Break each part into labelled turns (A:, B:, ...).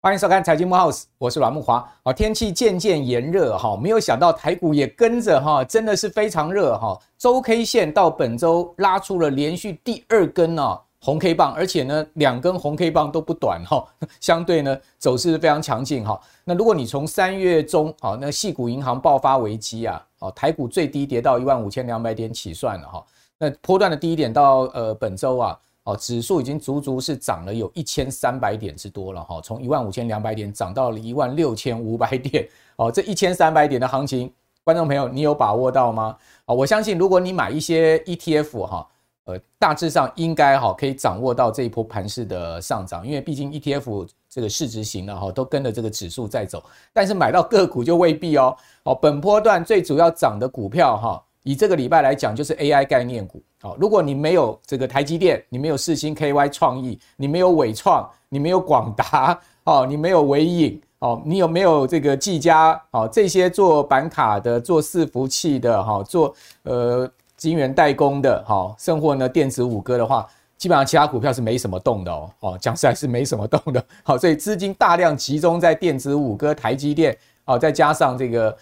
A: 欢迎收看财经慕 House，我是阮木华。好，天气渐渐炎热哈，没有想到台股也跟着哈，真的是非常热哈。周 K 线到本周拉出了连续第二根啊红 K 棒，而且呢两根红 K 棒都不短哈，相对呢走势非常强劲哈。那如果你从三月中啊，那矽谷银行爆发危机啊，哦台股最低跌到一万五千两百点起算了哈，那波段的低点到呃本周啊。哦，指数已经足足是涨了有一千三百点之多了哈，从一万五千两百点涨到了一万六千五百点。哦，这一千三百点的行情，观众朋友，你有把握到吗？啊，我相信如果你买一些 ETF 哈，呃，大致上应该哈可以掌握到这一波盘势的上涨，因为毕竟 ETF 这个市值型的哈都跟着这个指数在走，但是买到个股就未必哦。哦，本波段最主要涨的股票哈。以这个礼拜来讲，就是 AI 概念股。好，如果你没有这个台积电，你没有四星 KY 创意，你没有纬创，你没有广达，哦，你没有纬颖，哦，你有没有这个技嘉？哦，这些做板卡的、做伺服器的、哈，做呃晶圆代工的，哈，甚或呢电子五哥的话，基本上其他股票是没什么动的哦。哦，讲实在是没什么动的。好，所以资金大量集中在电子五哥、台积电，哦，再加上这个。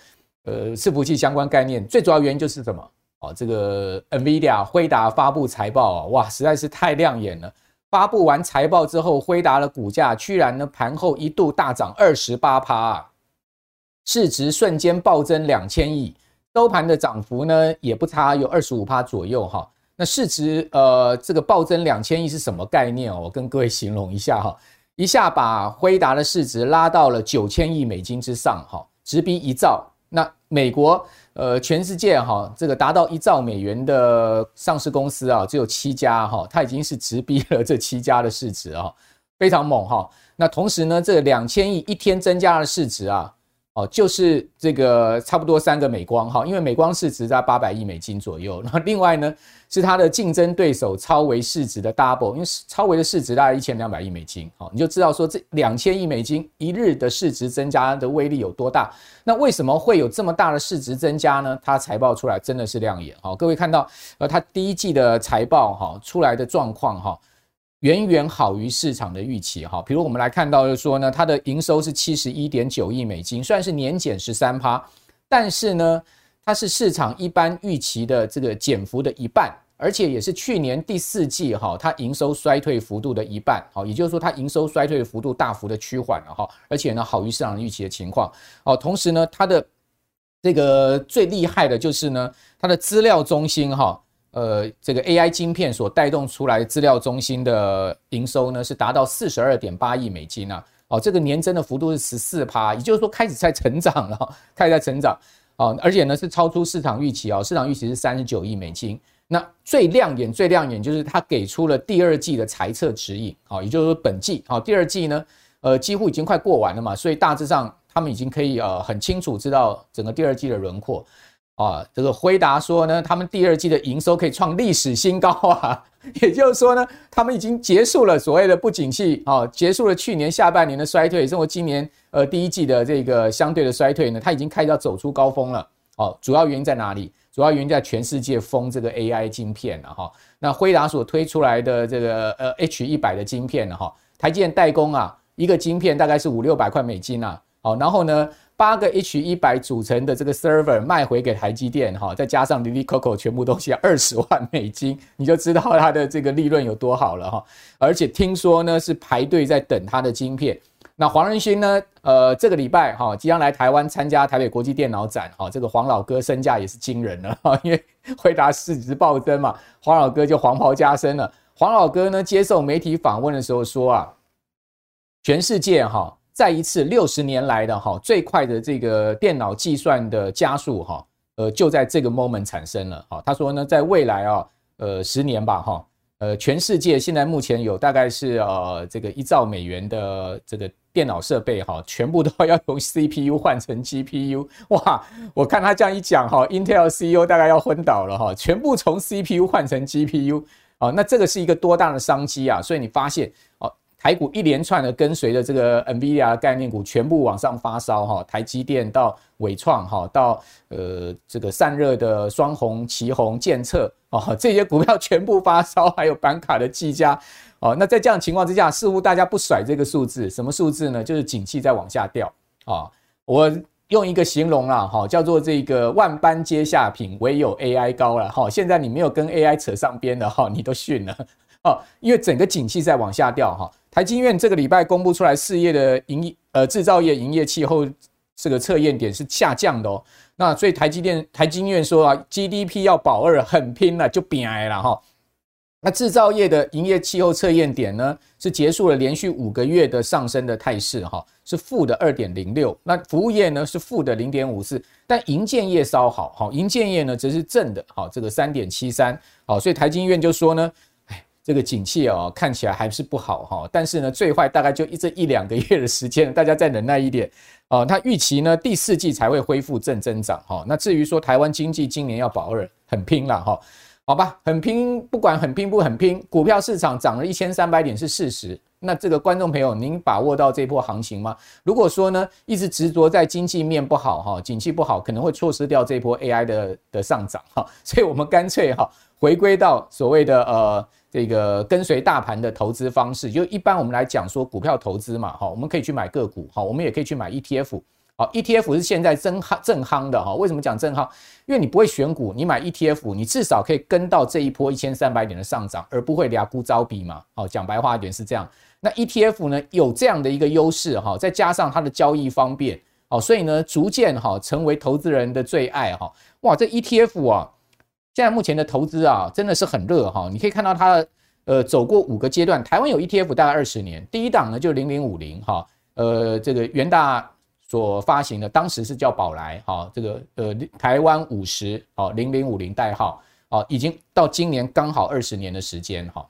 A: 呃，伺服器相关概念最主要原因就是什么？哦，这个 NVIDIA 辉达发布财报啊，哇，实在是太亮眼了。发布完财报之后，辉达的股价居然呢盘后一度大涨二十八趴，市值瞬间暴增两千亿，收盘的涨幅呢也不差，有二十五趴左右哈。那市值呃这个暴增两千亿是什么概念哦？我跟各位形容一下哈，一下把辉达的市值拉到了九千亿美金之上哈，直逼一兆。那美国，呃，全世界哈，这个达到一兆美元的上市公司啊，只有七家哈，它已经是直逼了这七家的市值啊，非常猛哈。那同时呢，这两千亿一天增加的市值啊。哦，就是这个差不多三个美光哈，因为美光市值在八百亿美金左右。那另外呢，是它的竞争对手超微市值的 double，因为超微的市值大概一千两百亿美金。好，你就知道说这两千亿美金一日的市值增加的威力有多大。那为什么会有这么大的市值增加呢？它财报出来真的是亮眼。好，各位看到呃，它第一季的财报哈出来的状况哈。远远好于市场的预期哈，比如我们来看到就是说呢，它的营收是七十一点九亿美金，虽然是年减十三趴，但是呢，它是市场一般预期的这个减幅的一半，而且也是去年第四季哈，它营收衰退幅度的一半，好，也就是说它营收衰退幅度大幅的趋缓了哈，而且呢，好于市场预期的情况，哦，同时呢，它的这个最厉害的就是呢，它的资料中心哈。呃，这个 AI 晶片所带动出来资料中心的营收呢，是达到四十二点八亿美金啊！哦，这个年增的幅度是十四趴，也就是说开始在成长了，开始在成长哦，而且呢是超出市场预期啊，市场预期是三十九亿美金。那最亮眼、最亮眼就是它给出了第二季的财测指引，好，也就是说本季好，第二季呢，呃，几乎已经快过完了嘛，所以大致上他们已经可以呃很清楚知道整个第二季的轮廓。啊，这个辉达说呢，他们第二季的营收可以创历史新高啊，也就是说呢，他们已经结束了所谓的不景气啊，结束了去年下半年的衰退，甚至今年呃第一季的这个相对的衰退呢，它已经开始要走出高峰了。哦，主要原因在哪里？主要原因在全世界封这个 AI 晶片了哈。那辉达所推出来的这个呃 H 一百的晶片呢哈，台积电代工啊，一个晶片大概是五六百块美金啊。好，然后呢，八个 H 一百组成的这个 server 卖回给台积电，哈，再加上 Lili Coco 全部东西二十万美金，你就知道它的这个利润有多好了哈。而且听说呢是排队在等它的晶片。那黄仁勋呢，呃，这个礼拜哈即将来台湾参加台北国际电脑展，哈，这个黄老哥身价也是惊人了哈，因为回答市值暴增嘛，黄老哥就黄袍加身了。黄老哥呢接受媒体访问的时候说啊，全世界哈。再一次六十年来的哈最快的这个电脑计算的加速哈，呃就在这个 moment 产生了哈。他说呢，在未来啊，呃十年吧哈，呃全世界现在目前有大概是呃这个一兆美元的这个电脑设备哈，全部都要从 CPU 换成 GPU 哇！我看他这样一讲哈，Intel CEO 大概要昏倒了哈，全部从 CPU 换成 GPU 啊，那这个是一个多大的商机啊！所以你发现哦。台股一连串的跟随着这个 NVIDIA 概念股全部往上发烧哈，台积电到纬创哈，到呃这个散热的双鸿、奇鋐、健策哦，这些股票全部发烧，还有板卡的技嘉哦，那在这样情况之下，似乎大家不甩这个数字，什么数字呢？就是景气在往下掉啊。我用一个形容啦哈，叫做这个万般皆下品，唯有 AI 高了哈。现在你没有跟 AI 扯上边的哈，你都逊了哦，因为整个景气在往下掉哈。台积院这个礼拜公布出来，四月的营业呃制造业营业气候这个测验点是下降的哦。那所以台积电、台经院说啊，GDP 要保二，很拼了，就拼了哈。那制造业的营业气候测验点呢，是结束了连续五个月的上升的态势哈，是负的二点零六。那服务业呢是负的零点五四，但营建业稍好哈，营建业呢则是正的，好这个三点七三。好，所以台金院就说呢。这个景气哦，看起来还是不好哈，但是呢，最坏大概就一这一两个月的时间，大家再忍耐一点哦。他预期呢，第四季才会恢复正增长哈。那至于说台湾经济今年要保二，很拼了哈，好吧，很拼，不管很拼不很拼，股票市场涨了一千三百点是事实。那这个观众朋友，您把握到这波行情吗？如果说呢，一直执着在经济面不好哈，景气不好，可能会错失掉这波 AI 的的上涨哈。所以我们干脆哈，回归到所谓的呃。这个跟随大盘的投资方式，就一般我们来讲说股票投资嘛，哈，我们可以去买个股，哈，我们也可以去买 ETF，好，ETF 是现在正夯正夯的哈。为什么讲正夯？因为你不会选股，你买 ETF，你至少可以跟到这一波一千三百点的上涨，而不会俩股招比嘛。好，讲白话一点是这样。那 ETF 呢，有这样的一个优势哈，再加上它的交易方便，好，所以呢，逐渐哈成为投资人的最爱哈。哇，这 ETF 啊。现在目前的投资啊，真的是很热哈。你可以看到它，呃，走过五个阶段。台湾有 ETF 大概二十年，第一档呢就零零五零哈，呃，这个元大所发行的，当时是叫宝来哈，这个呃台湾五十哦零零五零代号哦，已经到今年刚好二十年的时间哈。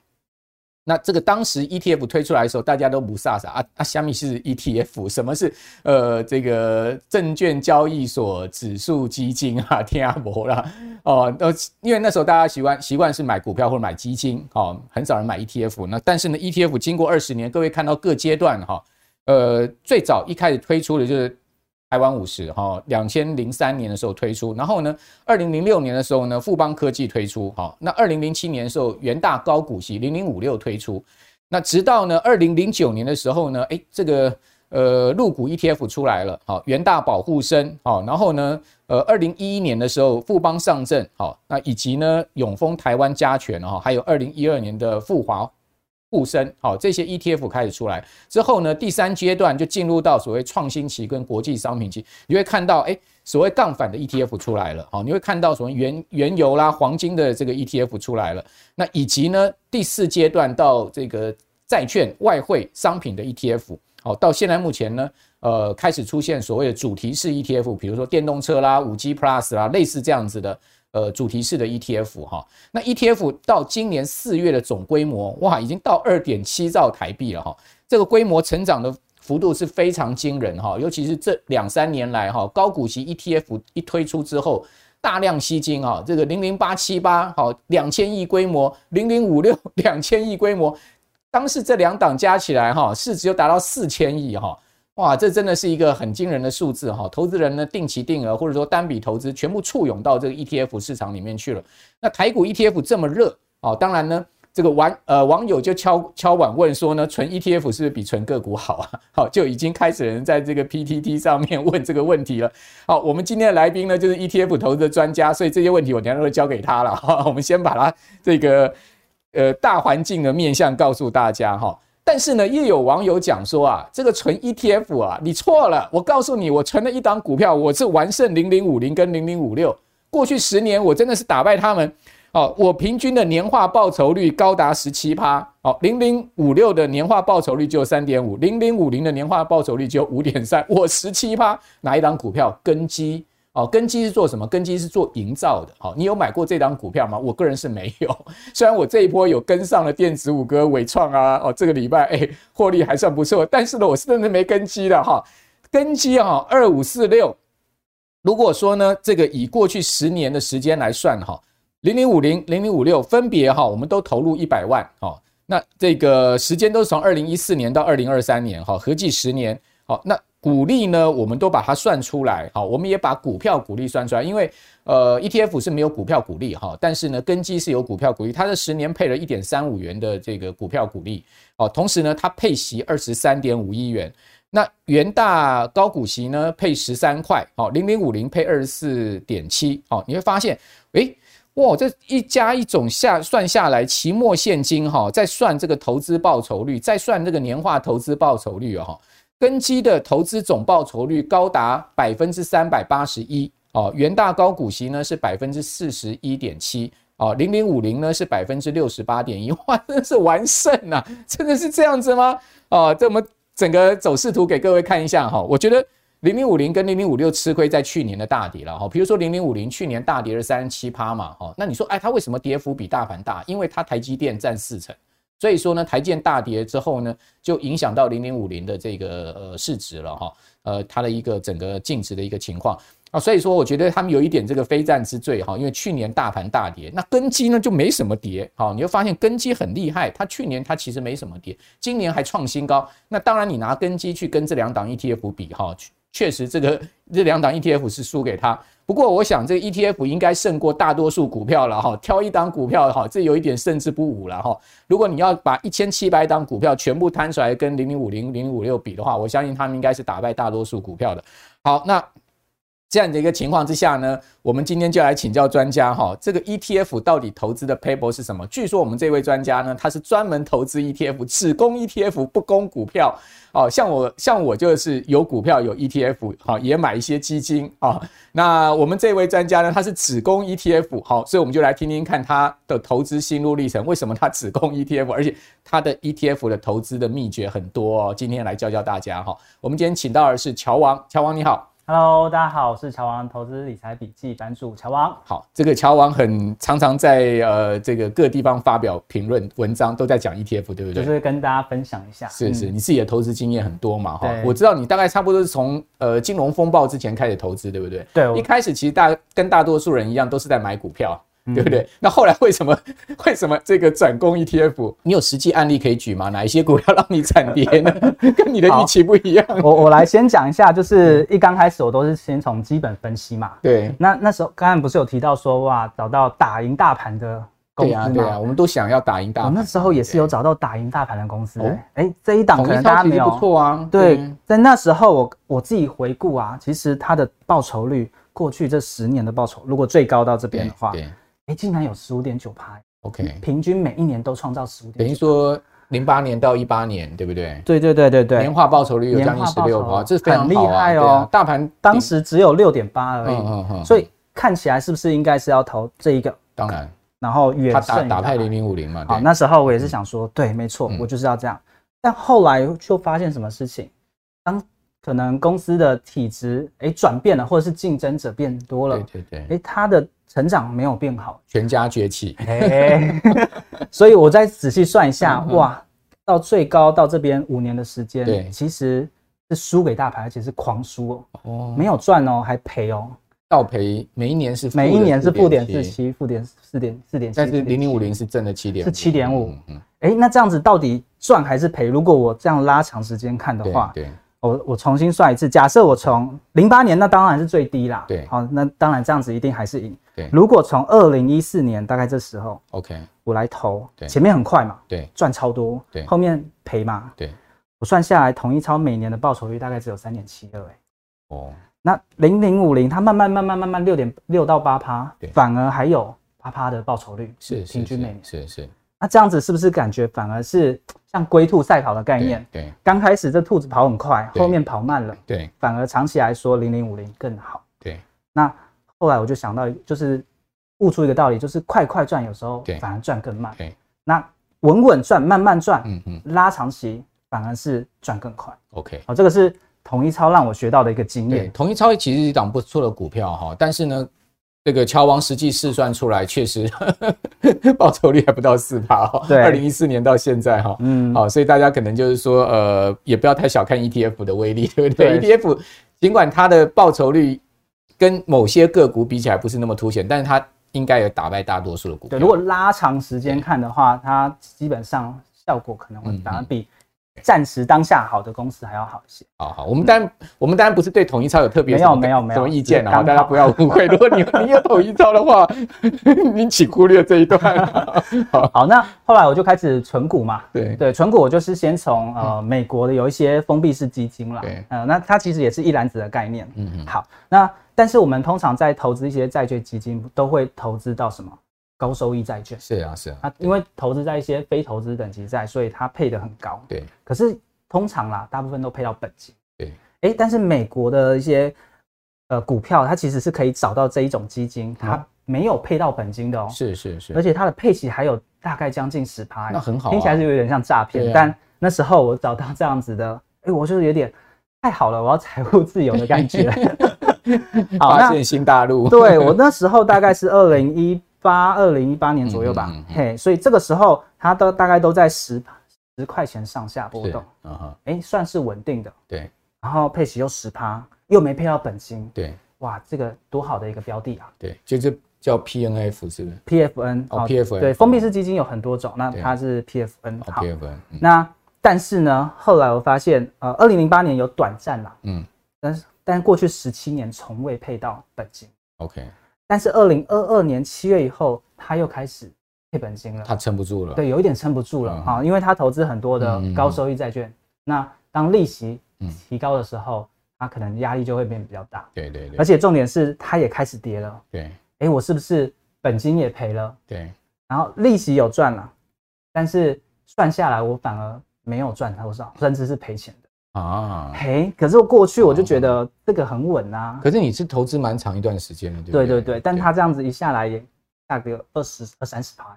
A: 那这个当时 ETF 推出来的时候，大家都不傻傻啊啊，虾米是 ETF？什么是呃这个证券交易所指数基金啊？天啊，没啦哦，呃，因为那时候大家习惯习惯是买股票或者买基金哦，很少人买 ETF。那但是呢，ETF 经过二十年，各位看到各阶段哈，呃，最早一开始推出的就是。台湾五十哈，两千零三年的时候推出，然后呢，二零零六年的时候呢，富邦科技推出，好，那二零零七年的时候，元大高股息零零五六推出，那直到呢二零零九年的时候呢，诶，这个呃陆股 ETF 出来了，好，元大保护生，好，然后呢，呃二零一一年的时候，富邦上证，好，那以及呢永丰台湾加权哈，还有二零一二年的富华。沪深，好，这些 ETF 开始出来之后呢，第三阶段就进入到所谓创新期跟国际商品期，你会看到，哎，所谓杠杆的 ETF 出来了，好，你会看到什么原原油啦、黄金的这个 ETF 出来了，那以及呢，第四阶段到这个债券、外汇、商品的 ETF，好，到现在目前呢，呃，开始出现所谓的主题式 ETF，比如说电动车啦、五 G Plus 啦，类似这样子的。呃，主题式的 ETF 哈，那 ETF 到今年四月的总规模哇，已经到二点七兆台币了哈，这个规模成长的幅度是非常惊人哈，尤其是这两三年来哈，高股息 ETF 一推出之后，大量吸金啊，这个零零八七八好两千亿规模，零零五六两千亿规模，当时这两档加起来哈，市值就达到四千亿哈。哇，这真的是一个很惊人的数字哈！投资人呢，定期定额或者说单笔投资，全部簇拥到这个 ETF 市场里面去了。那台股 ETF 这么热哦，当然呢，这个网呃网友就敲敲碗问说呢，纯 ETF 是不是比纯个股好啊？好，就已经开始人在这个 PTT 上面问这个问题了。好，我们今天的来宾呢，就是 ETF 投资的专家，所以这些问题我等下都会交给他了哈。我们先把他这个呃大环境的面向告诉大家哈。但是呢，又有网友讲说啊，这个存 ETF 啊，你错了。我告诉你，我存了一档股票，我是完胜零零五零跟零零五六。过去十年，我真的是打败他们。哦，我平均的年化报酬率高达十七趴。哦，零零五六的年化报酬率只有三点五，零零五零的年化报酬率只有五点三，我十七趴。哪一档股票？根基。哦，根基是做什么？根基是做营造的。好，你有买过这档股票吗？我个人是没有。虽然我这一波有跟上了电子五哥伟创啊，哦，这个礼拜哎，获利还算不错。但是呢，我是真的没根基的哈。根基哈，二五四六。如果说呢，这个以过去十年的时间来算哈，零零五零、零零五六分别哈，我们都投入一百万。那这个时间都是从二零一四年到二零二三年，哈，合计十年。好，那股利呢，我们都把它算出来。好，我们也把股票股利算出来，因为呃，ETF 是没有股票股利哈，但是呢，根基是有股票股利，它的十年配了一点三五元的这个股票股利。哦，同时呢，它配息二十三点五一元。那元大高股息呢，配十三块。好，零零五零配二十四点七。好，你会发现，诶哇，这一加一总下算下来，期末现金哈，再算这个投资报酬率，再算这个年化投资报酬率哈，根基的投资总报酬率高达百分之三百八十一哦。元大高股息呢是百分之四十一点七哦，零零五零呢是百分之六十八点一，哇，真的是完胜呐！真的是这样子吗？哦，这我们整个走势图给各位看一下哈，我觉得。零零五零跟零零五六吃亏在去年的大跌了哈，比如说零零五零去年大跌了三十七趴嘛哈，那你说哎，它为什么跌幅比大盘大？因为它台积电占四成，所以说呢，台建大跌之后呢，就影响到零零五零的这个呃市值了哈，呃它的一个整个净值的一个情况啊，所以说我觉得他们有一点这个非战之罪哈，因为去年大盘大跌，那根基呢就没什么跌，好，你会发现根基很厉害，它去年它其实没什么跌，今年还创新高，那当然你拿根基去跟这两档 ETF 比哈。确实，这个这两档 ETF 是输给他。不过，我想这个 ETF 应该胜过大多数股票了哈。挑一档股票哈，这有一点胜之不武了哈。如果你要把一千七百档股票全部摊出来跟零零五零、零零五六比的话，我相信他们应该是打败大多数股票的。好，那。这样的一个情况之下呢，我们今天就来请教专家哈，这个 ETF 到底投资的撇步是什么？据说我们这位专家呢，他是专门投资 ETF，只供 ETF 不供股票。哦，像我像我就是有股票有 ETF，好，也买一些基金啊。那我们这位专家呢，他是只供 ETF，好，所以我们就来听听看他的投资心路历程，为什么他只供 ETF，而且他的 ETF 的投资的秘诀很多哦。今天来教教大家哈。我们今天请到的是乔王，乔王你好。
B: Hello，大家好，我是乔王投资理财笔记版主乔王。
A: 好，这个乔王很常常在呃这个各地方发表评论文章，都在讲 ETF，对不对？
B: 就是跟大家分享一下。
A: 是是，你自己的投资经验很多嘛？哈，我知道你大概差不多是从呃金融风暴之前开始投资，对不对？
B: 对，
A: 一开始其实大跟大多数人一样，都是在买股票。对不对？那后来为什么为什么这个转攻 ETF？你有实际案例可以举吗？哪一些股票让你惨跌呢？跟你的预期不一样。
B: 我我来先讲一下，就是一刚开始我都是先从基本分析嘛。
A: 对。
B: 那那时候刚刚不是有提到说哇，找到打赢大盘的公司吗？
A: 对啊，对啊，我们都想要打赢大盘。
B: 那时候也是有找到打赢大盘的公司。哎，这一档可能大家没有。
A: 不错啊。
B: 对，在那时候我我自己回顾啊，其实它的报酬率，过去这十年的报酬，如果最高到这边的话。哎，竟然有十五点九趴
A: ，OK，
B: 平均每一年都创造十五点，
A: 等于说零八年到一八年，对不对？
B: 对对对对对，
A: 年化报酬率有将近十六趴，这是非常
B: 厉害哦。
A: 大盘
B: 当时只有六点八而已，所以看起来是不是应该是要投这一个？
A: 当然，
B: 然后远胜
A: 打败零零五零嘛。
B: 好，那时候我也是想说，对，没错，我就是要这样。但后来就发现什么事情？当可能公司的体质哎转变了，或者是竞争者变多了，
A: 对对对，
B: 哎，它的。成长没有变好，
A: 全家崛起。
B: 欸、所以我再仔细算一下，哇，到最高到这边五年的时间，对，其实是输给大牌，而且是狂输哦，哦，没有赚哦，还赔哦，
A: 倒赔，每一年是
B: 每一年是负点四七，负点四点四点七，
A: 但是零零五零是正的七点，
B: 是七点五，嗯，哎，那这样子到底赚还是赔？如果我这样拉长时间看的话，对。对我我重新算一次，假设我从零八年，那当然是最低啦。
A: 对，
B: 好，那当然这样子一定还是赢。
A: 对，
B: 如果从二零一四年大概这时候
A: ，OK，
B: 我来投，对，前面很快嘛，
A: 对，
B: 赚超多，对，后面赔嘛，
A: 对，
B: 我算下来统一超每年的报酬率大概只有三点七二，哎，
A: 哦，
B: 那零零五零它慢慢慢慢慢慢六点六到八趴，反而还有八趴的报酬率，
A: 是
B: 平均每年，
A: 是是。
B: 那这样子是不是感觉反而是像龟兔赛跑的概念？
A: 对，
B: 刚开始这兔子跑很快，后面跑慢了。
A: 对，
B: 反而长期来说零零五零更好。
A: 对，
B: 那后来我就想到，就是悟出一个道理，就是快快赚有时候反而赚更慢。对，那稳稳赚，慢慢赚，嗯嗯，拉长期反而是赚更快。OK，好，这个是统一超让我学到的一个经验。
A: 统一超其实是一档不错的股票哈，但是呢。这个乔王实际试算出来，确实 报酬率还不到四趴哈。对，二零一四年到现在哈，嗯，好，所以大家可能就是说，呃，也不要太小看 ETF 的威力，对不对，对？ETF 尽管它的报酬率跟某些个股比起来不是那么凸显，但是它应该有打败大多数的股票。
B: 对，如果拉长时间看的话，它基本上效果可能会反而比。暂时当下好的公司还要好一些。
A: 好好，我们当然我们当然不是对统一超有特别
B: 没有没有没有
A: 什么意见啊，大家不要误会。如果你你有统一超的话，你请忽略这一段。
B: 好，好，那后来我就开始存股嘛。
A: 对
B: 对，存股我就是先从呃美国的有一些封闭式基金啦。对，呃，那它其实也是一篮子的概念。嗯嗯。好，那但是我们通常在投资一些债券基金，都会投资到什么？高收益债券
A: 是啊是啊，
B: 它，因为投资在一些非投资等级债，所以它配的很高。
A: 对，
B: 可是通常啦，大部分都配到本金。
A: 对，
B: 哎、欸，但是美国的一些呃股票，它其实是可以找到这一种基金，它没有配到本金的哦、喔。
A: 是是是，
B: 而且它的配息还有大概将近十趴，
A: 那很好、啊，
B: 听起来是有点像诈骗。啊、但那时候我找到这样子的，哎、欸，我就是有点太好了，我要财务自由的感觉。
A: 好发现新大陆。
B: 对，我那时候大概是二零一。八二零一八年左右吧，嗯嗯嗯、嘿，所以这个时候它都大概都在十十块钱上下波动，哎、欸，算是稳定的，
A: 对，
B: 然后配息又十趴，又没配到本金，
A: 对，
B: 哇，这个多好的一个标的啊，
A: 对，就是叫 P N F 是不是
B: ？P F N
A: 哦，P F N
B: 对，封闭式基金有很多种，那它是 P F N，
A: 好，P F N，
B: 那但是呢，后来我发现，呃，二零零八年有短暂啦，嗯，但是但是过去十七年从未配到本金
A: ，OK。
B: 但是二零二二年七月以后，他又开始赔本金了，
A: 他撑不住了，
B: 对，有一点撑不住了啊、嗯，因为他投资很多的高收益债券，嗯、那当利息提高的时候，他可能压力就会变比较大，
A: 对对对，
B: 而且重点是他也开始跌了，
A: 对，
B: 哎，我是不是本金也赔了？
A: 对，
B: 然后利息有赚了，但是算下来我反而没有赚多少，甚至是赔钱。啊，嘿，可是我过去我就觉得这个很稳啊。
A: 可是你是投资蛮长一段时间的，对不对？
B: 对对对，但他这样子一下来也下个二十二三十趴，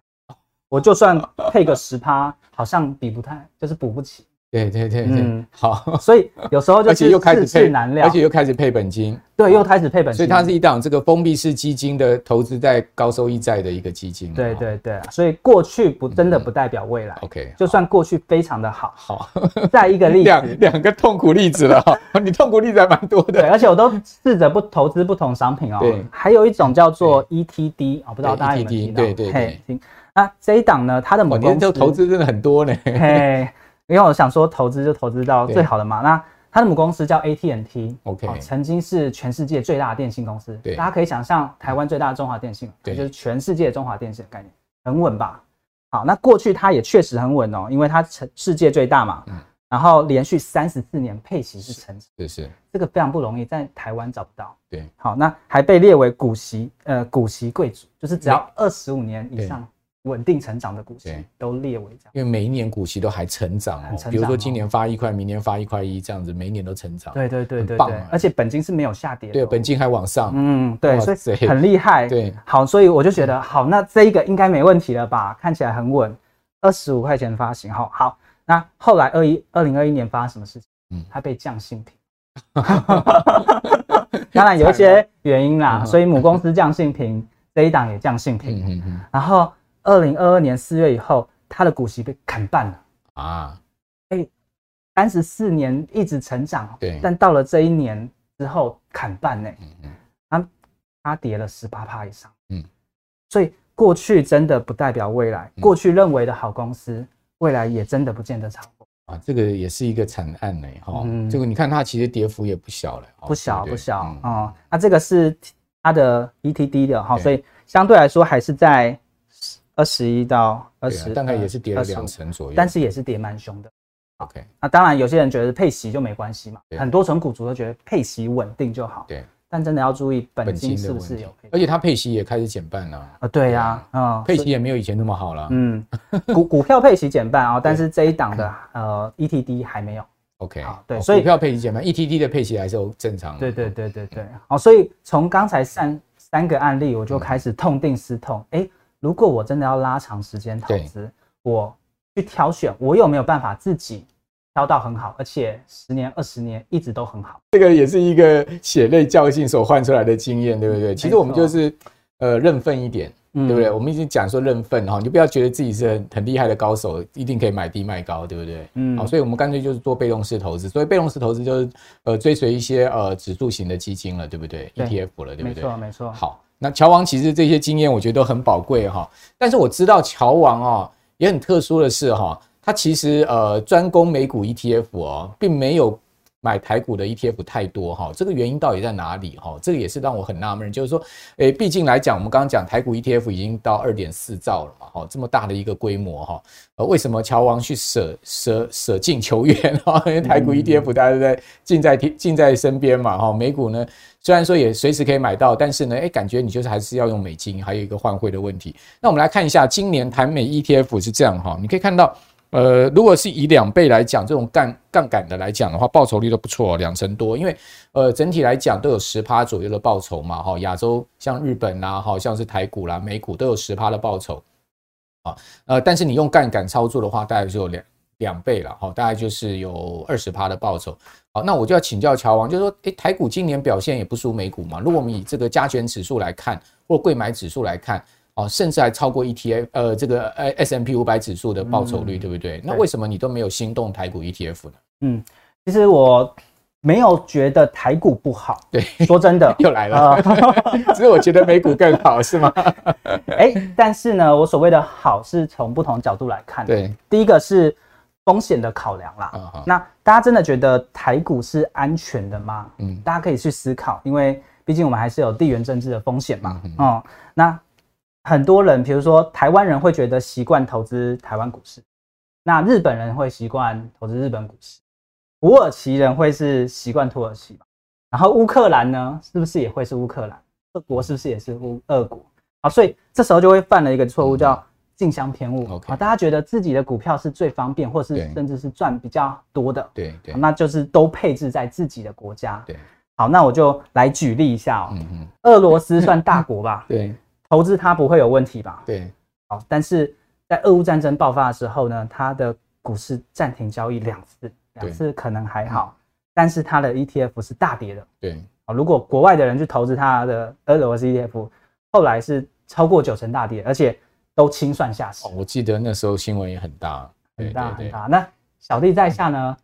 B: 我就算 配个十趴，好像比不太，就是补不起。
A: 对对对对，嗯，好，
B: 所以有时候就是
A: 又开始配
B: 难料，
A: 而且又开始配本金，
B: 对，又开始配本金，
A: 所以它是一档这个封闭式基金的投资在高收益债的一个基金。
B: 对对对，所以过去不真的不代表未来。OK，就算过去非常的好，
A: 好，
B: 再一个例子，
A: 两两个痛苦例子了哈，你痛苦例子还蛮多的。
B: 对，而且我都试着不投资不同商品哦。对，还有一种叫做 ETD 啊，不知道大家有没有听到？
A: 对对对，
B: 那这一档呢，它的母公司
A: 投资真的很多呢。
B: 嘿。因为我想说，投资就投资到最好的嘛。那它的母公司叫 AT&T，OK，曾经是全世界最大的电信公司。对，大家可以想象台湾最大的中华电信，对，就是全世界中华电信的概念，很稳吧？好，那过去它也确实很稳哦，因为它成世界最大嘛。嗯。然后连续三十四年配息是成长，
A: 是是，
B: 这个非常不容易，在台湾找不到。
A: 对。
B: 好，那还被列为股息呃股息贵族，就是只要二十五年以上。稳定成长的股息都列为这样，
A: 因为每一年股息都还成长哦，比如说今年发一块，明年发一块一这样子，每一年都成长。
B: 对对对对对，而且本金是没有下跌的，
A: 对，本金还往上。
B: 嗯，对，所以很厉害。对，好，所以我就觉得好，那这一个应该没问题了吧？看起来很稳，二十五块钱发行，好，好。那后来二一二零二一年发生什么事情？嗯，它被降信平。当然有一些原因啦，所以母公司降性平，这一档也降信平。嗯嗯，然后。二零二二年四月以后，他的股息被砍半了啊！哎，三十四年一直成长，对，但到了这一年之后砍半呢，嗯嗯，它它跌了十八趴以上，嗯，所以过去真的不代表未来，过去认为的好公司，未来也真的不见得长
A: 啊。这个也是一个惨案呢，哈，这个你看它其实跌幅也不小了，
B: 不小不小啊。那这个是它的 ETD 的哈，所以相对来说还是在。二十一到二十，
A: 大概也是跌了两成左右，
B: 但是也是跌蛮凶的。
A: OK，
B: 那当然有些人觉得配息就没关系嘛，很多纯股族都觉得配息稳定就好。对，但真的要注意本金是不是有配，
A: 而且它配息也开始减半了。
B: 啊，对呀，嗯，
A: 配息也没有以前那么好了。嗯，
B: 股股票配息减半啊，但是这一档的呃 ETD 还没有。
A: OK，好，对，所以股票配息减半，ETD 的配息还是正常的。
B: 对对对对对，好，所以从刚才三三个案例，我就开始痛定思痛，哎。如果我真的要拉长时间投资，我去挑选，我有没有办法自己挑到很好，而且十年、二十年一直都很好？
A: 这个也是一个血泪教训所换出来的经验，对不对？其实我们就是呃认份一点，对不对？我们已经讲说认份哈，你就不要觉得自己是很很厉害的高手，一定可以买低卖高，对不对？嗯，好，所以我们干脆就是做被动式投资，所以被动式投资就是呃追随一些呃指数型的基金了，对不对？ETF 了，对不对？
B: 没错，没错。
A: 好。那乔王其实这些经验我觉得都很宝贵哈，但是我知道乔王哦也很特殊的是哈，他其实呃专攻美股 ETF 哦，并没有。买台股的 ETF 太多哈，这个原因到底在哪里哈？这个也是让我很纳闷，就是说，诶，毕竟来讲，我们刚刚讲台股 ETF 已经到二点四兆了嘛，哈，这么大的一个规模哈，呃，为什么乔王去舍舍舍近求远哈？因为台股 ETF 大家都在近在近在身边嘛，哈，美股呢虽然说也随时可以买到，但是呢，诶，感觉你就是还是要用美金，还有一个换汇的问题。那我们来看一下今年台美 ETF 是这样哈，你可以看到。呃，如果是以两倍来讲，这种杠杠杆的来讲的话，报酬率都不错，两成多。因为呃，整体来讲都有十趴左右的报酬嘛，哈，亚洲像日本啦，好像是台股啦、美股都有十趴的报酬，啊，呃，但是你用杠杆操作的话，大概就有两两倍了，哈，大概就是有二十趴的报酬。好，那我就要请教乔王，就是说，诶，台股今年表现也不输美股嘛？如果我们以这个加权指数来看，或贵买指数来看。哦，甚至还超过 ETF，呃，这个 S M P 五百指数的报酬率，嗯、对不对？那为什么你都没有心动台股 ETF 呢？
B: 嗯，其实我没有觉得台股不好。对，说真的，
A: 又来了。只是我觉得美股更好，是吗？
B: 哎、欸，但是呢，我所谓的好是从不同角度来看。对，第一个是风险的考量啦。嗯、那大家真的觉得台股是安全的吗？嗯，大家可以去思考，因为毕竟我们还是有地缘政治的风险嘛。嗯，嗯，那。很多人，比如说台湾人会觉得习惯投资台湾股市，那日本人会习惯投资日本股市，土耳其人会是习惯土耳其，然后乌克兰呢，是不是也会是乌克兰？俄国是不是也是乌俄国？好，所以这时候就会犯了一个错误，叫近乡偏误。啊、嗯，大家觉得自己的股票是最方便，或是甚至是赚比较多的，对对，那就是都配置在自己的国家。对，好，那我就来举例一下哦。嗯嗯，俄罗斯算大国吧？对。投资它不会有问题吧？对，好，但是在俄乌战争爆发的时候呢，它的股市暂停交易两次，两次可能还好，但是它的 ETF 是大跌的。对，啊，如果国外的人去投资它的俄罗斯 ETF，后来是超过九成大跌，而且都清算下市。
A: 我记得那时候新闻也很大，
B: 很大很大。那小弟在下呢，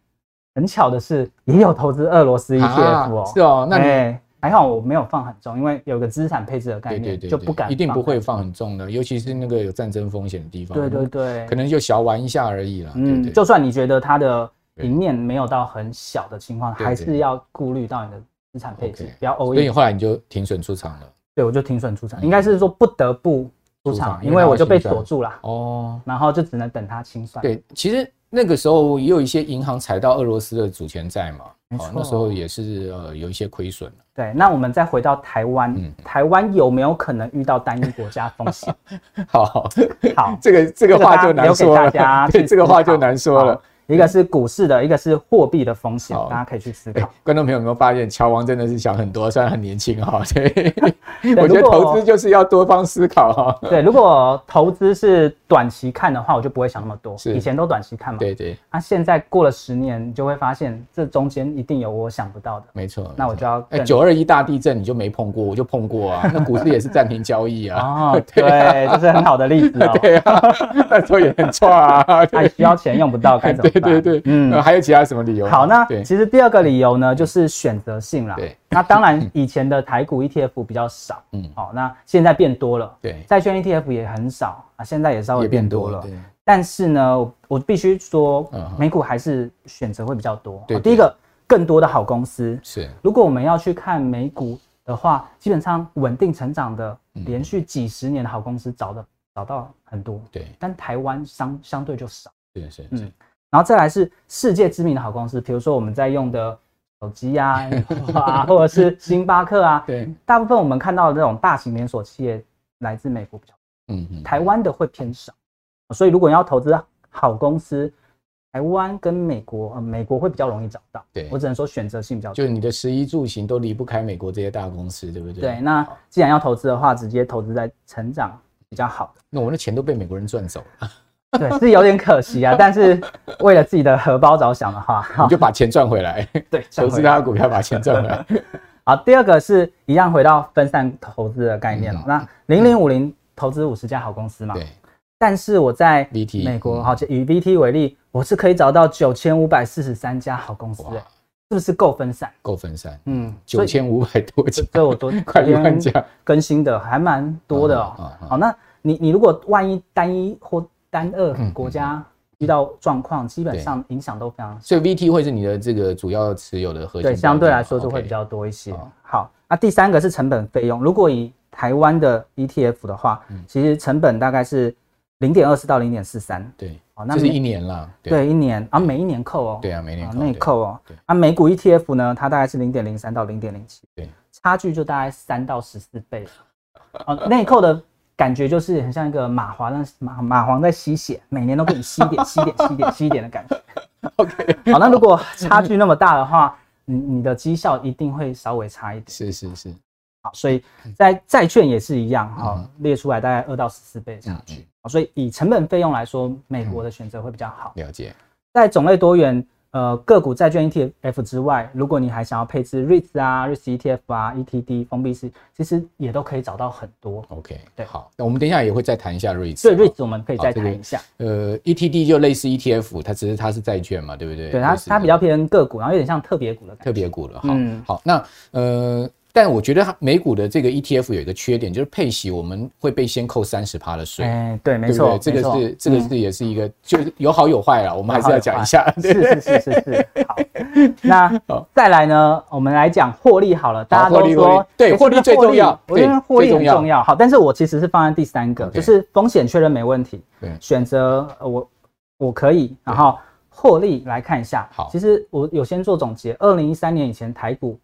B: 很巧的是也有投资俄罗斯 ETF 哦，
A: 是哦，那你。
B: 还好我没有放很重，因为有个资产配置的概念，就不敢
A: 一定不会放很重的，尤其是那个有战争风险的地方。
B: 对对对，
A: 可能就小玩一下而已了。嗯，
B: 就算你觉得它的赢面没有到很小的情况，还是要顾虑到你的资产配置，不要 all in。
A: 所以后来你就停损出场了。
B: 对，我就停损出场，应该是说不得不出场，因为我就被锁住了。哦，然后就只能等它清算。
A: 对，其实那个时候也有一些银行踩到俄罗斯的主权债嘛。哦，那时候也是呃有一些亏损。
B: 对，那我们再回到台湾，嗯、台湾有没有可能遇到单一国家风险？
A: 好好好，这个这个话就难说了。对，这个话就难说了。
B: 一个是股市的，一个是货币的风险，大家可以去思考。
A: 观众朋友有没有发现，乔王真的是想很多，虽然很年轻哈。对，我觉得投资就是要多方思考哈。
B: 对，如果投资是短期看的话，我就不会想那么多。以前都短期看嘛。对对。那现在过了十年，你就会发现这中间一定有我想不到的。
A: 没错。
B: 那我就要。
A: 哎，九二一大地震你就没碰过，我就碰过啊。那股市也是暂停交易啊。
B: 哦，对，这是很好的例子哦。
A: 对啊，那时候也很错啊。
B: 还需要钱用不到，该怎么办？
A: 对对对，嗯。还有其他什么理由？
B: 好，那其实第二个理由呢，就是选择性啦。对，那当然以前的台股 ETF 比较少，嗯，好，那现在变多了。对，债券 ETF 也很少啊，现在也稍微变多了。对，但是呢，我必须说，美股还是选择会比较多。对，第一个更多的好公司是，如果我们要去看美股的话，基本上稳定成长的、连续几十年的好公司找的找到很多。对，但台湾相相对就少。对，是，嗯。然后再来是世界知名的好公司，比如说我们在用的手机啊，啊，或者是 星巴克啊，对，大部分我们看到的这种大型连锁企业来自美国比较，嗯嗯，台湾的会偏少，所以如果你要投资好公司，台湾跟美国，呃，美国会比较容易找到，对，我只能说选择性比较多，
A: 就是你的食衣住行都离不开美国这些大公司，对不对？
B: 对，那既然要投资的话，直接投资在成长比较好的，
A: 那我的钱都被美国人赚走了。
B: 对，是有点可惜啊。但是为了自己的荷包着想的话，
A: 你就把钱赚回来。对，投资他的股票把钱赚回来。
B: 好，第二个是一样回到分散投资的概念了。那零零五零投资五十家好公司嘛？对。但是我在美国，好，以 VT 为例，我是可以找到九千五百四十三家好公司，是不是够分散？
A: 够分散。嗯，九千五百多家，
B: 这我多快一万家更新的还蛮多的哦。好，那你你如果万一单一或单二国家遇到状况，基本上影响都非常小。
A: 所以 VT 会是你的这个主要持有的核心，
B: 对，相对来说就会比较多一些。好，那第三个是成本费用。如果以台湾的 ETF 的话，嗯、其实成本大概是零点二四到零点四三。
A: 对，哦，那是一年啦。
B: 对，一年啊，每一年扣哦。
A: 对啊，每年扣。
B: 内扣哦。对。啊，美股 ETF 呢，它大概是零点零三到零点零七。对。差距就大概三到十四倍。啊，内扣的。感觉就是很像一个蚂蟥，蚂蚂蟥在吸血，每年都给你吸点、吸点、吸点、吸点的感觉。OK，好，那如果差距那么大的话，你你的绩效一定会稍微差一点。
A: 是是是，
B: 好，所以在债券也是一样哈，列出来大概二到十四倍的差距。所以以成本费用来说，美国的选择会比较好。
A: 了解，
B: 在种类多元。呃，个股债券 ETF 之外，如果你还想要配置 REITs 啊、REITs ETF 啊、ETD 封闭式，其实也都可以找到很多。
A: OK，对，好，那我们等一下也会再谈一下 REITs。
B: 对，REITs 我们可以再谈一下。
A: 呃，ETD 就类似 ETF，它只是它是债券嘛，对不对？
B: 对，它它比较偏个股，然后有点像特别股的
A: 特别股了。嗯，好，那呃。但我觉得它美股的这个 ETF 有一个缺点，就是配息我们会被先扣三十趴的税。
B: 哎，对，没错，
A: 这个是这个是也是一个，就是有好有坏啊，我们还是要讲一下。
B: 是是是是是。好，那 再来呢，我们来讲获利好了。大家都说
A: 对，获利最重要，
B: 我觉得获利很重要。好，但是我其实是放在第三个，就是风险确认没问题。对，选择我我可以，然后获利来看一下。好，其实我有先做总结，二零一三年以前台股。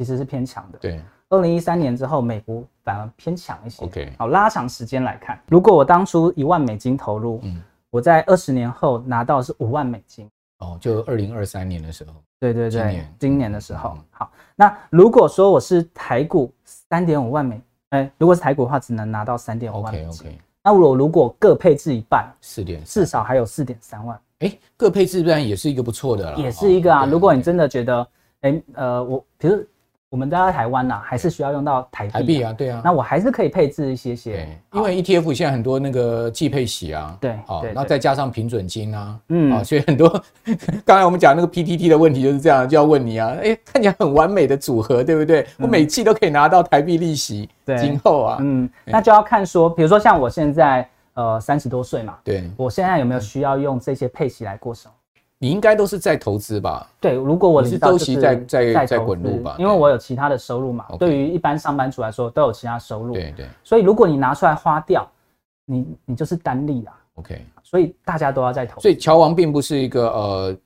B: 其实是偏强的。对，二零一三年之后，美股反而偏强一些。OK，好，拉长时间来看，如果我当初一万美金投入，嗯，我在二十年后拿到是五万美金。
A: 哦，就二零二三年的时候。
B: 对对对，今年，今年的时候。好，那如果说我是台股三点五万美，哎，如果是台股的话，只能拿到三点五万美金。OK 那我如果各配置一半，四点，至少还有四点三万。
A: 哎，各配置不然也是一个不错的了。
B: 也是一个啊，如果你真的觉得，哎，呃，我比如。我们都在台湾呐，还是需要用到台币。
A: 台币啊，对啊。
B: 那我还是可以配置一些些，
A: 因为 ETF 现在很多那个季配息啊，对，好，然后再加上平准金啊，嗯，啊，所以很多刚才我们讲那个 PTT 的问题就是这样，就要问你啊，哎，看起来很完美的组合，对不对？我每季都可以拿到台币利息，对，今后啊，
B: 嗯，那就要看说，比如说像我现在呃三十多岁嘛，对，我现在有没有需要用这些配息来过生活？
A: 你应该都是在投资吧？
B: 对，如果我
A: 是周期在在在滚入吧，
B: 因为我有其他的收入嘛。对于一般上班族来说，都有其他收入。对对。所以如果你拿出来花掉，你你就是单利啦。OK。所以大家都要在投。
A: 所以乔王并不是一个呃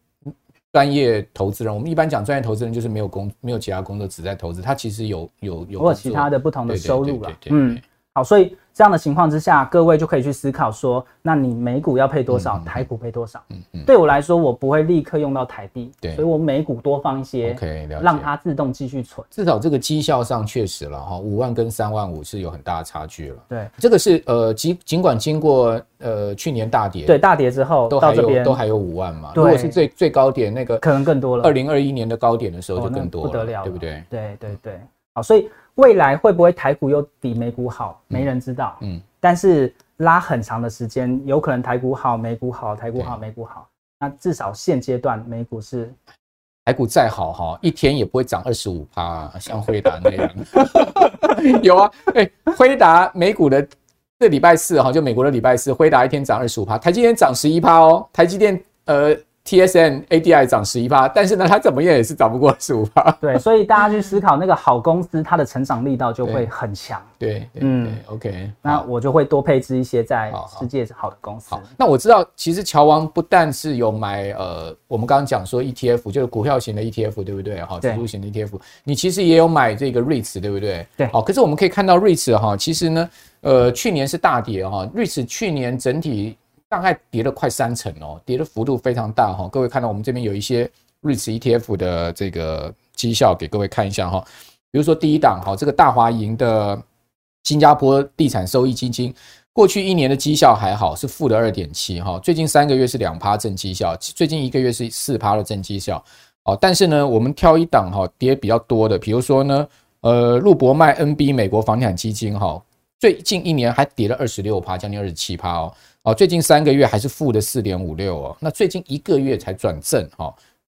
A: 专业投资人。我们一般讲专业投资人就是没有工没有其他工作只在投资，他其实有有有。
B: 我有其他的不同的收入了。嗯。好，所以这样的情况之下，各位就可以去思考说，那你美股要配多少，台股配多少？嗯嗯。对我来说，我不会立刻用到台币，对，所以我美股多放一些，OK，让它自动继续存。
A: 至少这个绩效上确实了哈，五万跟三万五是有很大的差距了。对，这个是呃，尽尽管经过呃去年大跌，
B: 对大跌之后，
A: 都还有都还有五万嘛。如果是最最高点那个，
B: 可能更多了。
A: 二零二一年的高点的时候就更多了，
B: 不得了，
A: 对不对？
B: 对对对。好，所以。未来会不会台股又比美股好？没人知道。嗯，但是拉很长的时间，有可能台股好，美股好，台股好，美股好。那至少现阶段美股是
A: 台股再好哈，一天也不会涨二十五趴，像辉达那样。有啊，哎，辉达美股的这礼拜四哈，就美国的礼拜四，辉达一天涨二十五趴，台积电涨十一趴哦，台积电呃。TSM ADI 涨十一趴，但是呢，它怎么样也是涨不过十五趴。
B: 对，所以大家去思考那个好公司，它的成长力道就会很强。
A: 对，嗯，OK，
B: 那我就会多配置一些在世界好的公司。
A: 好，那我知道，其实乔王不但是有买呃，我们刚刚讲说 ETF，就是股票型的 ETF，对不对？哈，指数型的 ETF，你其实也有买这个 REITs，对不对？对。好，可是我们可以看到 REITs 哈，其实呢，呃，去年是大跌哈，REITs 去年整体。大概跌了快三成哦，跌的幅度非常大哈。各位看到我们这边有一些 REITs ETF 的这个绩效，给各位看一下哈。比如说第一档哈，这个大华银的新加坡地产收益基金，过去一年的绩效还好，是负的二点七哈。最近三个月是两趴正绩效，最近一个月是四趴的正绩效。哦，但是呢，我们挑一档哈，跌比较多的，比如说呢，呃，陆博迈 NB 美国房地产基金哈，最近一年还跌了二十六趴，将近二十七趴哦。哦，最近三个月还是负的四点五六哦，那最近一个月才转正哈，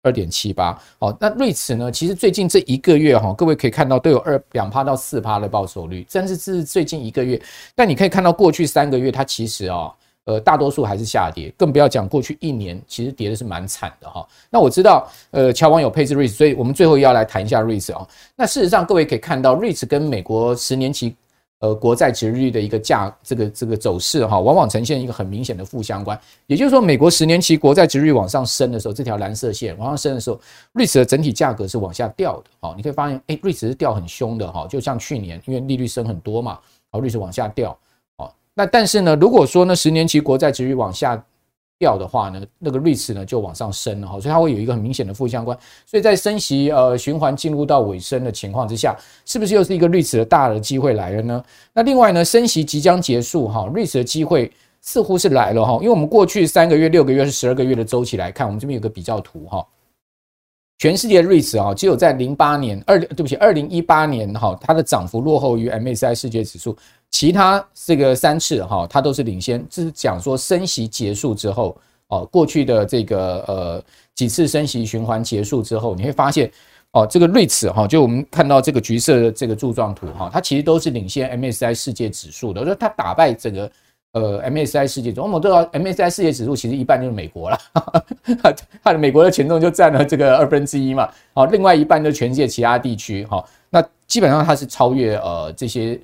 A: 二点七八。哦，那瑞慈呢？其实最近这一个月哈，各位可以看到都有二两趴到四趴的报酬率，但是这是最近一个月。但你可以看到过去三个月它其实哦，呃，大多数还是下跌，更不要讲过去一年其实跌的是蛮惨的哈。那我知道，呃，乔王有配置 REITs，所以我们最后要来谈一下 REITs 哦。那事实上，各位可以看到，REITs 跟美国十年期呃国债值率的一个价这个这个走势哈，往往呈现一个很明显的负相关。也就是说，美国十年期国债值率往上升的时候，这条蓝色线往上升的时候瑞士的整体价格是往下掉的。哦，你可以发现，哎瑞士是掉很凶的哈，就像去年因为利率升很多嘛，好瑞士往下掉。那但是呢，如果说呢，十年期国债值率往下掉的话呢，那个 REITs 呢就往上升了哈，所以它会有一个很明显的负相关。所以在升息呃循环进入到尾声的情况之下，是不是又是一个 REITs 的大的机会来了呢？那另外呢，升息即将结束哈，REITs 的机会似乎是来了哈，因为我们过去三个月、六个月是十二个月的周期来看，我们这边有个比较图哈。全世界 REITs 啊，只有在零八年二，对不起，二零一八年哈，它的涨幅落后于 MSCI 世界指数，其他这个三次哈，它都是领先。这是讲说升息结束之后哦，过去的这个呃几次升息循环结束之后，你会发现哦，这个 REITs 哈，就我们看到这个橘色的这个柱状图哈，它其实都是领先 MSCI 世界指数的，说它打败整个。呃，MSCI 世界中，我们都知道 MSCI 世界指数其实一半就是美国了，它的美国的权重就占了这个二分之一嘛，好，另外一半就全世界其他地区，哈，那基本上它是超越呃这些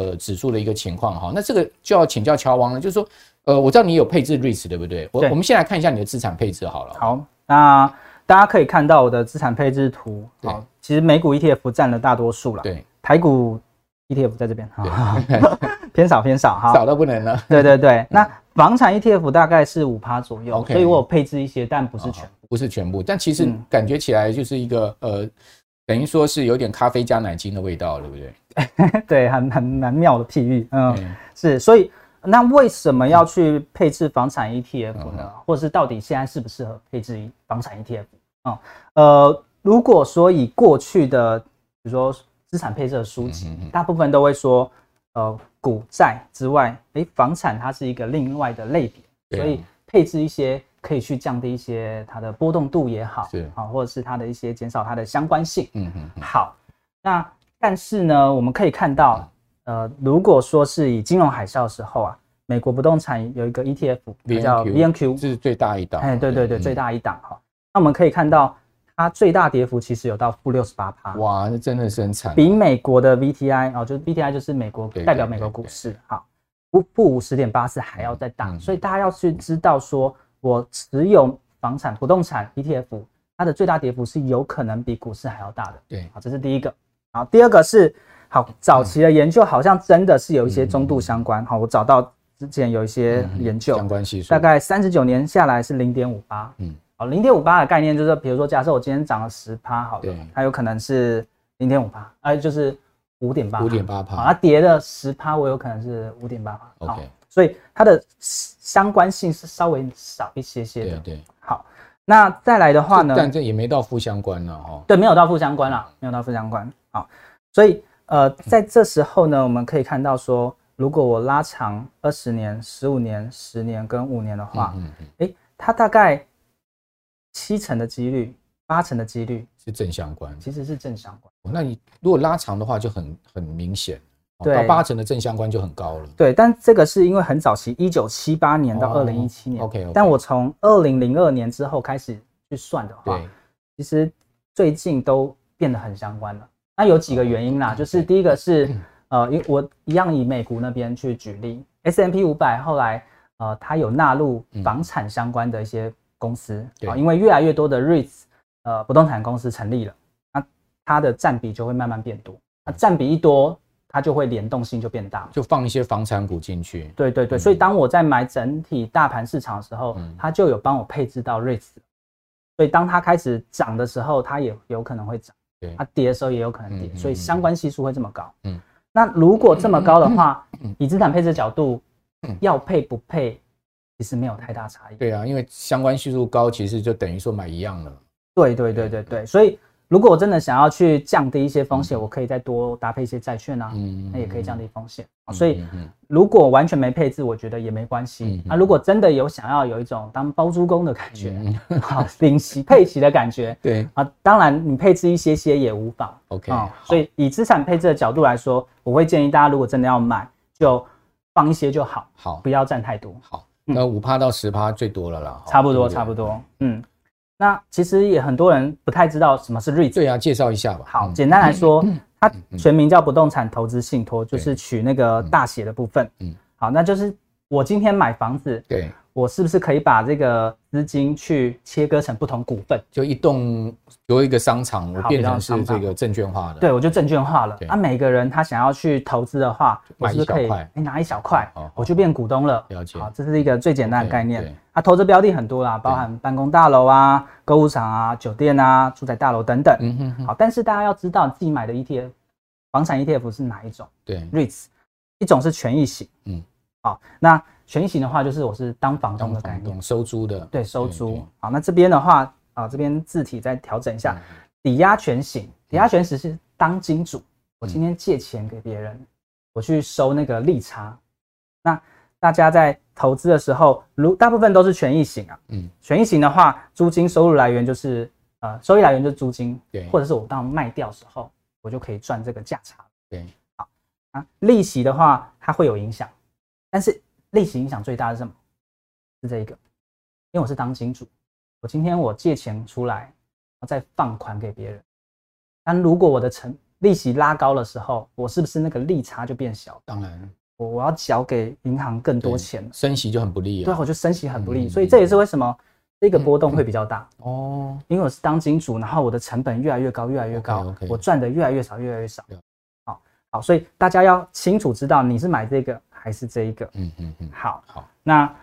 A: 呃指数的一个情况，哈，那这个就要请教乔王了，就是说，呃，我知道你有配置 REITs 对不对？我我们先来看一下你的资产配置好了。
B: 好，那大家可以看到我的资产配置图，好，其实美股 ETF 占了大多数了，对，台股。ETF 在这边哈，偏少偏少哈，
A: 少到不能了。
B: 对对对，那房产 ETF 大概是五趴左右，所以我有配置一些，但不是全部，
A: 不是全部。但其实感觉起来就是一个呃，等于说是有点咖啡加奶精的味道，对不对？
B: 对，很很蛮妙的譬喻，嗯，是。所以那为什么要去配置房产 ETF 呢？或者是到底现在适不适合配置房产 ETF？啊，呃，如果说以过去的，比如说。资产配置的书籍，大部分都会说，呃，股债之外，诶，房产它是一个另外的类别，所以配置一些可以去降低一些它的波动度也好，是啊，或者是它的一些减少它的相关性。嗯嗯。好，那但是呢，我们可以看到，呃，如果说是以金融海啸的时候啊，美国不动产有一个 ETF 叫 VNQ，
A: 这是最大一档。
B: 哎，对对对，最大一档哈。那我们可以看到。它最大跌幅其实有到负六十八趴，
A: 哇，那真的是很惨。
B: 比美国的 VTI 哦，就是 VTI 就是美国代表美国股市，好，负负五十点八四还要再大，所以大家要去知道说，我持有房产不动产 ETF，它的最大跌幅是有可能比股市还要大的。对，好，这是第一个。好，第二个是好，早期的研究好像真的是有一些中度相关。好，我找到之前有一些研究，相关系数大概三十九年下来是零点五八。嗯。好，零点五八的概念就是，比如说，假设我今天涨了十趴，好了，它有可能是零点五趴，哎，就是五点八，五点八趴。好，它跌了十趴，我有可能是五点八趴。OK，所以它的相关性是稍微少一些些的。对对。好，那再来的话呢？
A: 但这也没到负相关了哈。
B: 对，没有到负相关了，没有到负相关。好，所以呃，在这时候呢，我们可以看到说，如果我拉长二十年、十五年、十年跟五年的话，嗯嗯，哎，它大概。七成的几率，八成的几率
A: 是正相关，
B: 其实是正相关。
A: 那你如果拉长的话，就很很明显，对，到八成的正相关就很高了。
B: 对，但这个是因为很早期，一九七八年到二零一七年。OK，但我从二零零二年之后开始去算的话，对，其实最近都变得很相关了。那有几个原因啦，就是第一个是呃，因我一样以美国那边去举例，S M P 五百后来呃，它有纳入房产相关的一些。公司啊，因为越来越多的 REITs 呃不动产公司成立了，那它的占比就会慢慢变多。那占比一多，它就会联动性就变大，
A: 就放一些房产股进去。
B: 对对对，所以当我在买整体大盘市场的时候，它就有帮我配置到 REITs。所以当它开始涨的时候，它也有可能会涨；它跌的时候也有可能跌。所以相关系数会这么高。嗯，那如果这么高的话，以资产配置角度，要配不配？其实没有太大差异。
A: 对啊，因为相关系数高，其实就等于说买一样的。
B: 对对对对对，所以如果我真的想要去降低一些风险，我可以再多搭配一些债券啊，那也可以降低风险。所以如果完全没配置，我觉得也没关系。那如果真的有想要有一种当包租公的感觉，好 领息配息的感觉，对啊，当然你配置一些些也无妨。OK，所以以资产配置的角度来说，我会建议大家如果真的要买，就放一些就好，好，不要占太多。
A: 好。那五趴到十趴最多了啦，
B: 差不多差不多。嗯，那其实也很多人不太知道什么是 REITs。
A: 对啊，介绍一下吧。
B: 好，简单来说，它全名叫不动产投资信托，就是取那个大写的部分。嗯，好，那就是我今天买房子。对。我是不是可以把这个资金去切割成不同股份？
A: 就一栋有一个商场，我变成是这个证券化的。
B: 对，我就证券化了。啊，每个人他想要去投资的话，我是不是可以哎拿一小块，我就变股东了。了解。好，这是一个最简单的概念。啊，投资标的很多啦，包含办公大楼啊、购物场啊、酒店啊、住宅大楼等等。嗯哼。好，但是大家要知道自己买的 ETF，房产 ETF 是哪一种？对，REITs，一种是权益型。嗯。好，那。权益型的话，就是我是当房东的概念，
A: 收租的。
B: 对，收租。好，那这边的话啊，这边字体再调整一下，抵押权型。抵押权型是当金主，我今天借钱给别人，我去收那个利差。那大家在投资的时候，如大部分都是权益型啊。嗯。权益型的话，租金收入来源就是呃，收益来源就是租金，对，或者是我当卖掉的时候，我就可以赚这个价差。对。好啊，利息的话，它会有影响，但是。利息影响最大的是什么？是这一个，因为我是当金主，我今天我借钱出来，然后再放款给别人。但如果我的成利息拉高的时候，我是不是那个利差就变小？
A: 当然，
B: 我我要缴给银行更多钱，
A: 升息就很不利。
B: 对，我就升息很不利，所以这也是为什么这个波动会比较大哦。因为我是当金主，然后我的成本越来越高，越来越高，我赚的越来越少，越来越少。好，所以大家要清楚知道你是买这个。还是这一个，嗯嗯嗯，好，好，那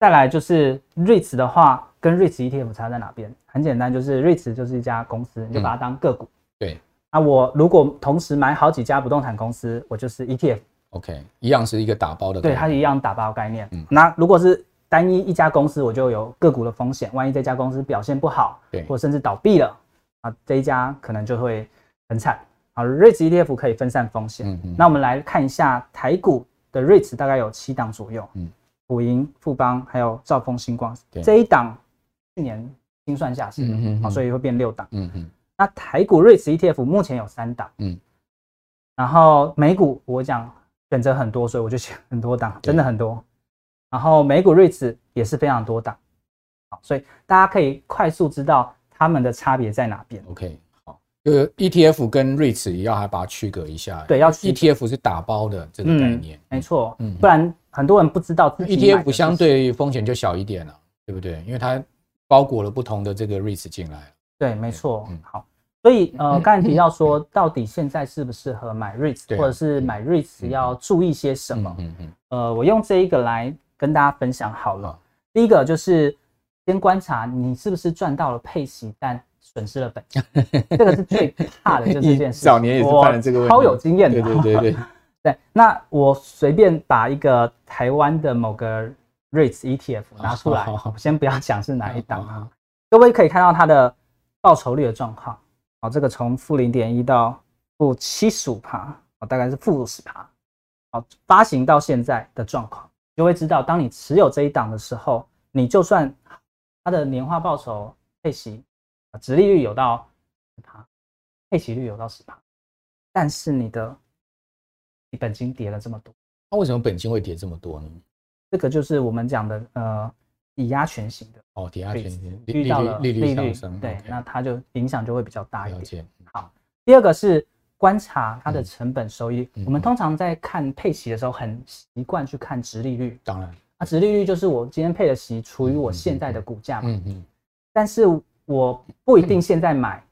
B: 再来就是 REITs 的话，跟 REITs ETF 差在哪边？很简单，就是 REITs 就是一家公司，你就把它当个股。对，那我如果同时买好几家不动产公司，我就是 ETF。
A: OK，一样是一个打包的。
B: 对，它是一样打包概念。嗯，那如果是单一一家公司，我就有个股的风险，万一这家公司表现不好，对，或甚至倒闭了，啊，这一家可能就会很惨。好，REITs ETF 可以分散风险。嗯嗯，那我们来看一下台股。的 REITs 大概有七档左右，嗯，普银、富邦还有兆丰、星光，对这一档去年精算下市，嗯嗯，好，所以会变六档，嗯嗯。那台股 REITs ETF 目前有三档，嗯，然后美股我讲选择很多，所以我就选很多档，真的很多。然后美股 REITs 也是非常多档，好，所以大家可以快速知道它们的差别在哪边。
A: OK。呃，ETF 跟 REITs 也要还把它区隔一下。
B: 对，要
A: ETF 是打包的这个概念，
B: 没错。嗯，不然很多人不知道
A: ETF 相对风险就小一点了，对不对？因为它包裹了不同的这个 REITs 进来。
B: 对，没错。嗯，好。所以呃，刚才提到说，到底现在适不适合买 REITs，或者是买 REITs 要注意些什么？嗯嗯。呃，我用这一个来跟大家分享好了。第一个就是先观察你是不是赚到了配息，但损失了本金，这个是最怕的，就是这件事。
A: 早年也是犯了这个问题，
B: 超有经验的。
A: 对对对对，
B: 对。那我随便把一个台湾的某个 REITs ETF 拿出来，先不要讲是哪一档啊。各位可以看到它的报酬率的状况。好，这个从负零点一到负七十五趴，大概是负五十趴。好，发行到现在的状况，就会知道，当你持有这一档的时候，你就算它的年化报酬配息。殖利率有到十趴，配息率有到十趴，但是你的你本金跌了这么多，
A: 那为什么本金会跌这么多呢？
B: 这个就是我们讲的呃抵押权型的
A: 哦，抵押权型
B: 遇到了利率上
A: 升，
B: 对，那它就影响就会比较大一点。好，第二个是观察它的成本收益。我们通常在看配息的时候，很习惯去看殖利率。
A: 当然，
B: 啊，殖利率就是我今天配的息除以我现在的股价嘛。嗯嗯，但是。我不一定现在买，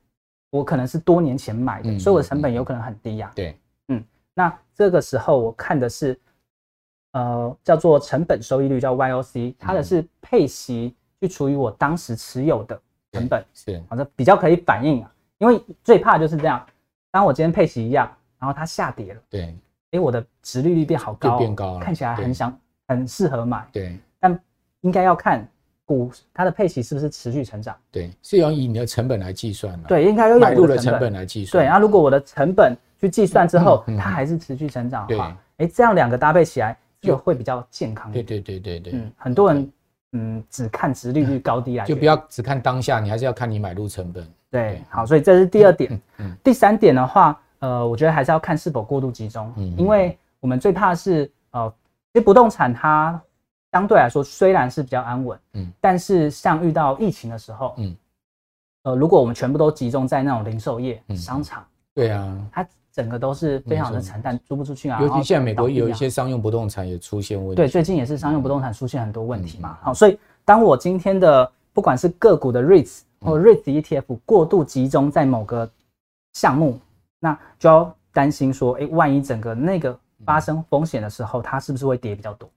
B: 我可能是多年前买的，所以我的成本有可能很低呀。对，嗯，那这个时候我看的是，呃，叫做成本收益率，叫 YOC，它的是配息去除以我当时持有的成本，是，好像比较可以反映啊。因为最怕就是这样，当我今天配息一样，然后它下跌了，对，哎，我的值利率变好高，变高了，看起来很想很适合买，对，但应该要看。股它的配息是不是持续成长？
A: 对，是要以你的成本来计算的。
B: 对，应该要用
A: 买入的成本来计算。
B: 对，那如果我的成本去计算之后，它还是持续成长的话，哎，这样两个搭配起来就会比较健康。
A: 对对对对对。
B: 嗯，很多人嗯只看殖利率高低来，
A: 就不要只看当下，你还是要看你买入成本。
B: 对，好，所以这是第二点。嗯。第三点的话，呃，我觉得还是要看是否过度集中。嗯。因为我们最怕是呃，其实不动产它。相对来说虽然是比较安稳，嗯，但是像遇到疫情的时候，嗯，呃，如果我们全部都集中在那种零售业、嗯、商场，
A: 对啊，
B: 它整个都是非常的惨淡，租不出去啊。
A: 尤其现在美国有一些商用不动产也出现问题，
B: 对，最近也是商用不动产出现很多问题嘛。好，所以当我今天的不管是个股的 REITs 或 REITs ETF 过度集中在某个项目，那就要担心说，哎，万一整个那个发生风险的时候，它是不是会跌比较多？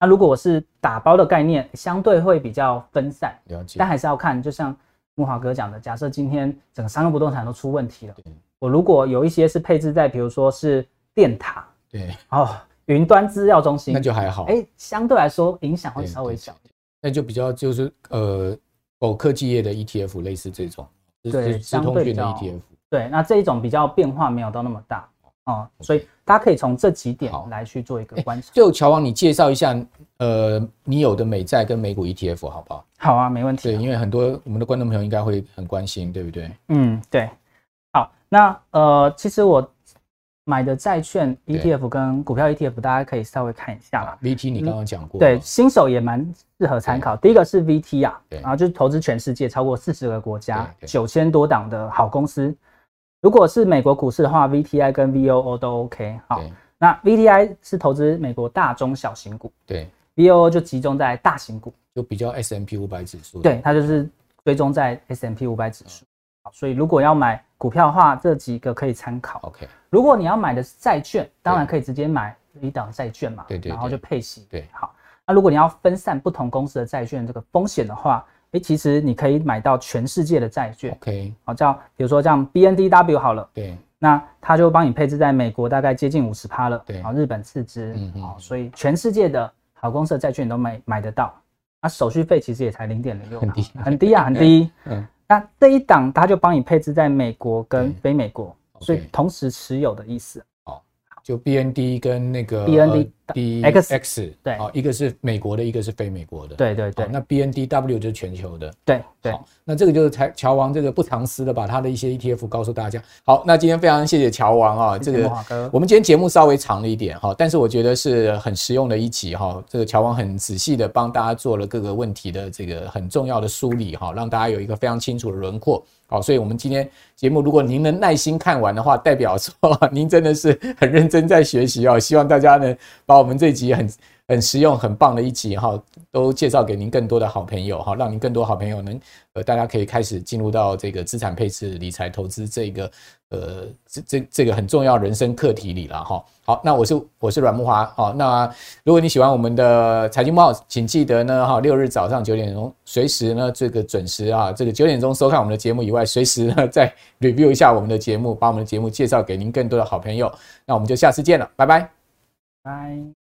B: 那如果我是打包的概念，相对会比较分散，
A: 了解。
B: 但还是要看，就像木华哥讲的，假设今天整个商用不动产都出问题了，我如果有一些是配置在，比如说是电塔，
A: 对，
B: 哦，云端资料中心，
A: 那就还好，
B: 哎，相对来说影响会稍微小。
A: 那就比较就是呃，某科技业的 ETF 类似这种，
B: 对，相对的 ETF，对，那这一种比较变化没有到那么大。哦，所以大家可以从这几点来去做一个观察。
A: 就乔王，你介绍一下，呃，你有的美债跟美股 ETF 好不好？
B: 好啊，没问题。
A: 对，因为很多我们的观众朋友应该会很关心，对不对？
B: 嗯，对。好，那呃，其实我买的债券 ETF 跟股票 ETF，大家可以稍微看一下啦。
A: VT 你刚刚讲过，
B: 对，新手也蛮适合参考。第一个是 VT 啊，然后就是投资全世界超过四十个国家，九千多档的好公司。如果是美国股市的话，VTI 跟 VOO 都 OK。好，那 VTI 是投资美国大中小型股，
A: 对
B: ，VOO 就集中在大型股，
A: 就比较 S M P 五百指数。
B: 对，它就是追踪在 S M P 五百指数。好，所以如果要买股票的话，这几个可以参考。
A: OK，
B: 如果你要买的是债券，当然可以直接买一档债券嘛，对对，然后就配息。
A: 对，
B: 好，那如果你要分散不同公司的债券这个风险的话。哎，其实你可以买到全世界的债券
A: ，OK，
B: 好，叫比如说像 BNDW 好了，
A: 对，
B: 那它就帮你配置在美国大概接近五十趴了，对，好，日本次之，嗯嗯，好，所以全世界的好公司的债券你都买买得到，那手续费其实也才零点零六，很低，很低啊，很低，嗯，那这一档它就帮你配置在美国跟非美国，所以同时持有的意思。
A: 就 B N D 跟那个
B: B N D
A: D
B: X
A: X 对，哦，一个是美国的，一个是非美国的，
B: 对对对。
A: 那 B N D W 就是全球的，
B: 对对。
A: 那这个就是才乔王这个不藏私的把他的一些 E T F 告诉大家。好，那今天非常谢谢乔王啊，这个我们今天节目稍微长了一点哈，但是我觉得是很实用的一集哈。这个乔王很仔细的帮大家做了各个问题的这个很重要的梳理哈，让大家有一个非常清楚的轮廓。好，所以我们今天节目，如果您能耐心看完的话，代表说 您真的是很认真在学习哦。希望大家能，把我们这集很很实用、很棒的一集哈，都介绍给您更多的好朋友哈，让您更多好朋友能呃，大家可以开始进入到这个资产配置、理财投资这个呃这这这个很重要人生课题里了哈。好，那我是我是阮木华好，那如果你喜欢我们的财经慕 House，请记得呢哈，六日早上九点钟随时呢这个准时啊，这个九点钟收看我们的节目以外，随时呢再 review 一下我们的节目，把我们的节目介绍给您更多的好朋友。那我们就下次见了，拜拜，
B: 拜。